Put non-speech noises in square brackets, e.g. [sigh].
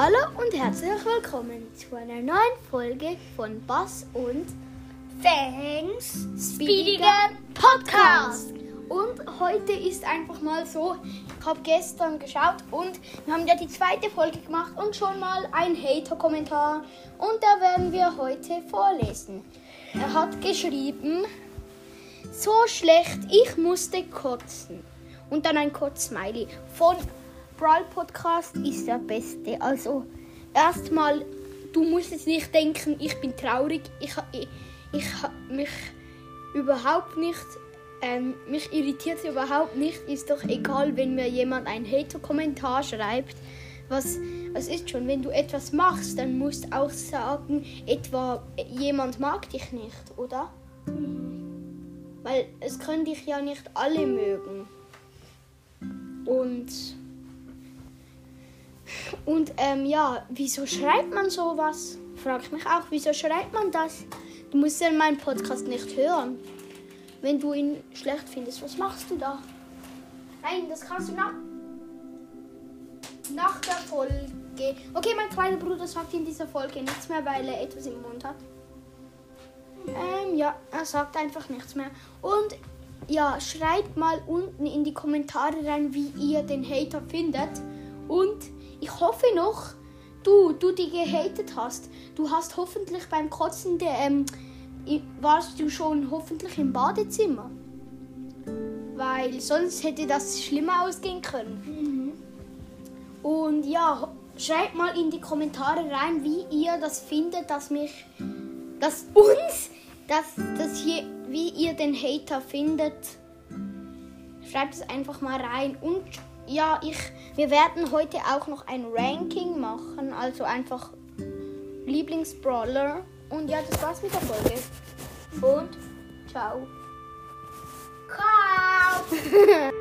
Hallo und herzlich willkommen zu einer neuen Folge von Bass und Fangs Speediger Podcast. Und heute ist einfach mal so, ich habe gestern geschaut und wir haben ja die zweite Folge gemacht und schon mal ein Hater-Kommentar und da werden wir heute vorlesen. Er hat geschrieben, so schlecht, ich musste kotzen. Und dann ein Kotz-Smiley. Von Brawl Podcast ist der beste. Also erstmal, du musst jetzt nicht denken, ich bin traurig. Ich, ich, ich mich überhaupt nicht, ähm, mich irritiert überhaupt nicht. Ist doch egal, wenn mir jemand einen Hater-Kommentar schreibt. Was, was ist schon, wenn du etwas machst, dann musst du auch sagen, etwa jemand mag dich nicht, oder? Weil es können dich ja nicht alle mögen. Und und ähm, ja, wieso schreibt man sowas? Frag ich mich auch, wieso schreibt man das? Du musst ja meinen Podcast nicht hören. Wenn du ihn schlecht findest, was machst du da? Nein, das kannst du nach, nach der Folge. Okay, mein kleiner Bruder sagt in dieser Folge nichts mehr, weil er etwas im Mund hat. Ähm, ja, er sagt einfach nichts mehr. Und ja, schreibt mal unten in die Kommentare rein, wie ihr den Hater findet. Und ich hoffe noch, du, du die gehatet hast, du hast hoffentlich beim Kotzen, der, ähm, warst du schon hoffentlich im Badezimmer. Weil sonst hätte das schlimmer ausgehen können. Mhm. Und ja, schreibt mal in die Kommentare rein, wie ihr das findet, dass mich, dass uns, dass, dass hier, wie ihr den Hater findet. Schreibt es einfach mal rein und ja, ich, wir werden heute auch noch ein Ranking machen, also einfach Lieblingsbrawler. Und ja, das war's mit der Folge. Und ciao. Ciao. [laughs]